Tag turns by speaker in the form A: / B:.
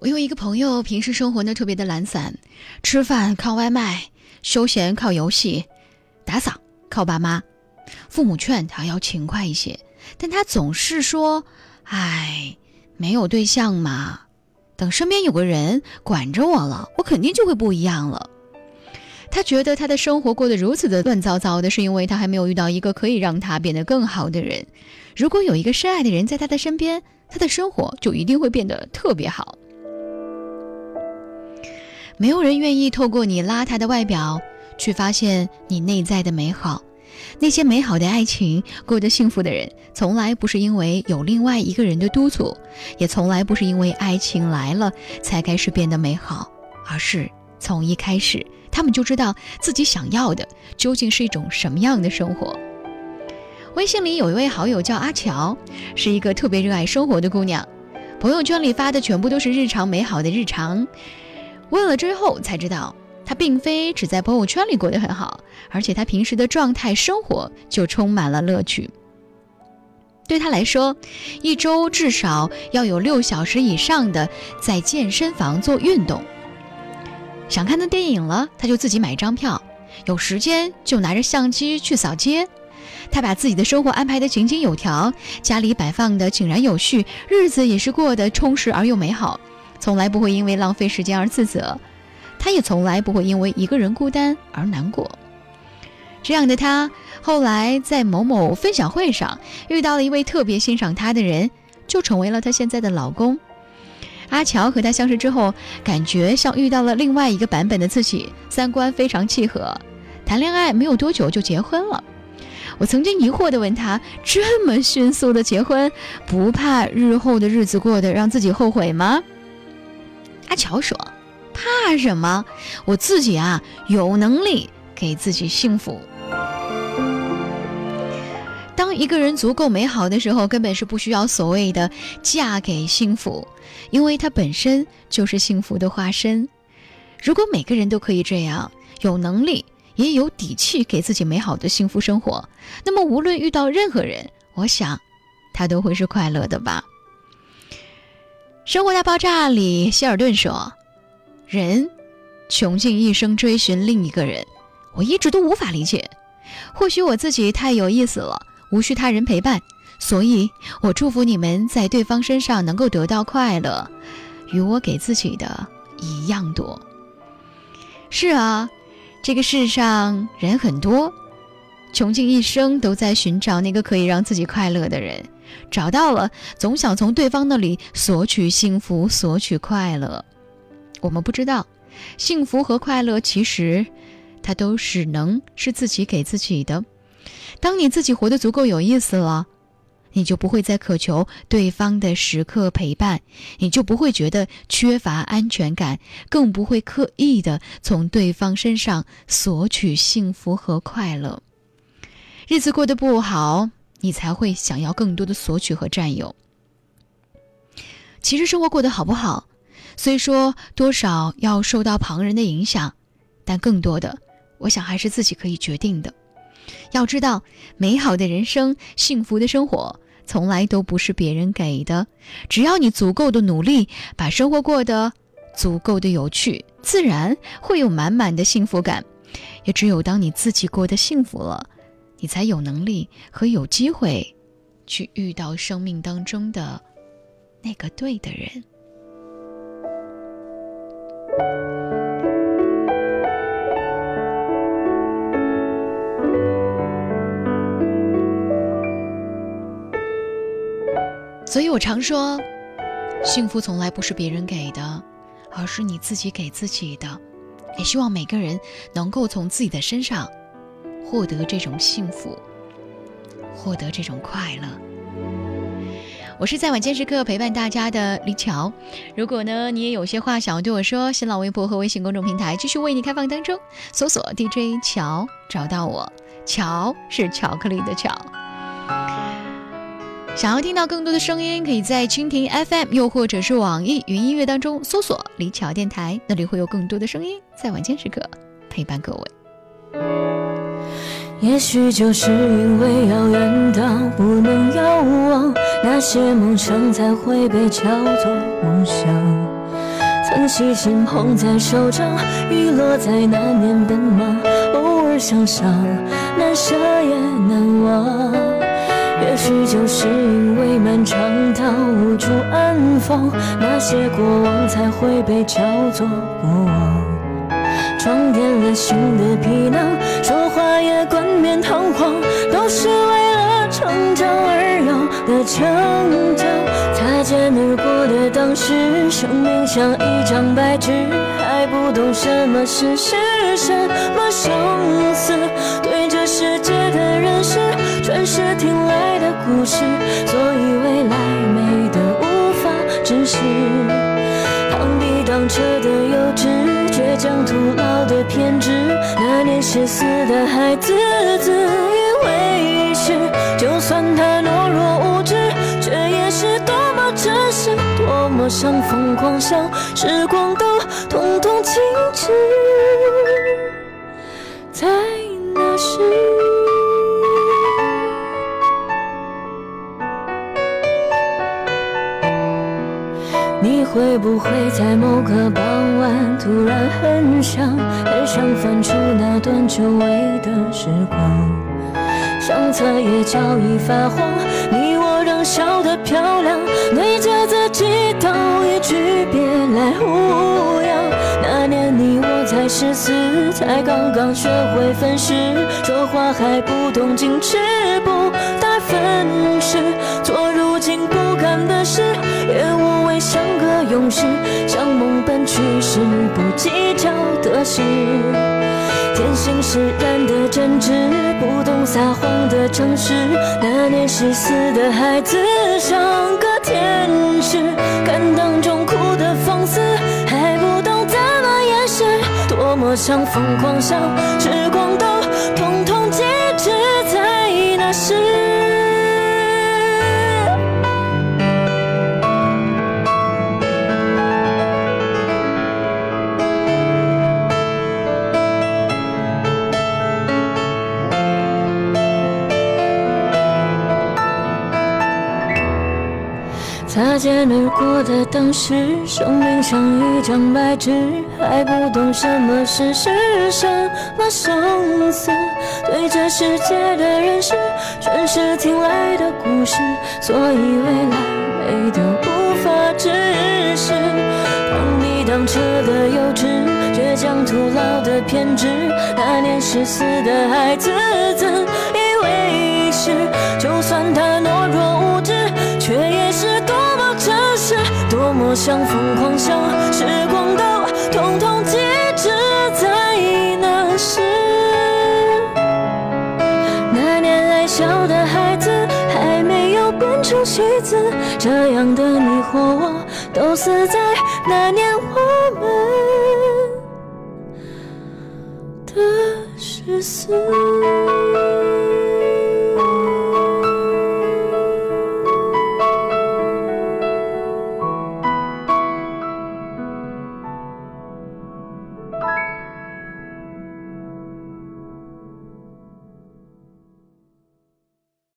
A: 我有一个朋友，平时生活呢特别的懒散，吃饭靠外卖，休闲靠游戏，打扫靠爸妈。父母劝他要勤快一些，但他总是说：“哎，没有对象嘛，等身边有个人管着我了，我肯定就会不一样了。”他觉得他的生活过得如此的乱糟糟的，是因为他还没有遇到一个可以让他变得更好的人。如果有一个深爱的人在他的身边，他的生活就一定会变得特别好。没有人愿意透过你邋遢的外表去发现你内在的美好。那些美好的爱情，过得幸福的人，从来不是因为有另外一个人的督促，也从来不是因为爱情来了才开始变得美好，而是从一开始，他们就知道自己想要的究竟是一种什么样的生活。微信里有一位好友叫阿乔，是一个特别热爱生活的姑娘，朋友圈里发的全部都是日常美好的日常。问了之后才知道，他并非只在朋友圈里过得很好，而且他平时的状态生活就充满了乐趣。对他来说，一周至少要有六小时以上的在健身房做运动。想看的电影了，他就自己买张票；有时间就拿着相机去扫街。他把自己的生活安排得井井有条，家里摆放的井然有序，日子也是过得充实而又美好。从来不会因为浪费时间而自责，他也从来不会因为一个人孤单而难过。这样的他，后来在某某分享会上遇到了一位特别欣赏他的人，就成为了他现在的老公。阿乔和他相识之后，感觉像遇到了另外一个版本的自己，三观非常契合。谈恋爱没有多久就结婚了。我曾经疑惑地问他：这么迅速的结婚，不怕日后的日子过得让自己后悔吗？阿乔说：“怕什么？我自己啊，有能力给自己幸福。当一个人足够美好的时候，根本是不需要所谓的嫁给幸福，因为他本身就是幸福的化身。如果每个人都可以这样，有能力也有底气给自己美好的幸福生活，那么无论遇到任何人，我想，他都会是快乐的吧。”《生活大爆炸》里，希尔顿说：“人穷尽一生追寻另一个人，我一直都无法理解。或许我自己太有意思了，无需他人陪伴，所以我祝福你们在对方身上能够得到快乐，与我给自己的一样多。”是啊，这个世上人很多，穷尽一生都在寻找那个可以让自己快乐的人。找到了，总想从对方那里索取幸福，索取快乐。我们不知道，幸福和快乐其实，它都只能是自己给自己的。当你自己活得足够有意思了，你就不会再渴求对方的时刻陪伴，你就不会觉得缺乏安全感，更不会刻意的从对方身上索取幸福和快乐。日子过得不好。你才会想要更多的索取和占有。其实生活过得好不好，虽说多少要受到旁人的影响，但更多的，我想还是自己可以决定的。要知道，美好的人生、幸福的生活，从来都不是别人给的。只要你足够的努力，把生活过得足够的有趣，自然会有满满的幸福感。也只有当你自己过得幸福了。你才有能力和有机会，去遇到生命当中的那个对的人。所以我常说，幸福从来不是别人给的，而是你自己给自己的。也希望每个人能够从自己的身上。获得这种幸福，获得这种快乐。我是在晚间时刻陪伴大家的李巧。如果呢，你也有些话想要对我说，新浪微博和微信公众平台继续为你开放当中，搜索 DJ 乔找到我。乔是巧克力的巧。想要听到更多的声音，可以在蜻蜓 FM 又或者是网易云音乐当中搜索李巧电台，那里会有更多的声音在晚间时刻陪伴各位。
B: 也许就是因为遥远到不能遥望，那些梦想才会被叫做梦想。曾细心捧在手掌，雨落在那年奔忙，偶尔想想，难舍也难忘。也许就是因为漫长到无处安放，那些过往才会被叫做过往。装点了新的皮囊，说话也冠冕堂皇，都是为了成长而有的成长。擦肩而过的当时，生命像一张白纸，还不懂什么是世，什么生死。对这世界的认识，全是听来的故事，所以未来美得无法直视。螳臂当车的幼稚，将徒劳的偏执，那年十四的孩子自以为是，就算他懦弱无知，却也是多么真实，多么像疯狂，想时光都统统静止，在那时。你会不会在某个傍晚突然很想，很想翻出那段久违的时光？相册也早已发黄，你我仍笑得漂亮，对着自己道十四，才刚刚学会分饰，说话还不懂矜持，不带分饰，做如今不堪的事，也无畏像个勇士，向梦奔去时不计较得失。天性使然的真挚，不懂撒谎的诚实。那年十四的孩子像个天使，敢当我想疯狂，像时光都通通截止在那时。擦肩而过的当时，生命像一张白纸，还不懂什么是世，什么生死。对这世界的认识，全是听来的故事，所以未来美得无法直视。螳臂当车的幼稚，倔强徒劳的偏执，那年十四的孩子自以为是，就算他像疯狂，像时光都统统静止在那时。那年爱笑的孩子还没有变成戏子，这样的你或我都死在那年我们的十四。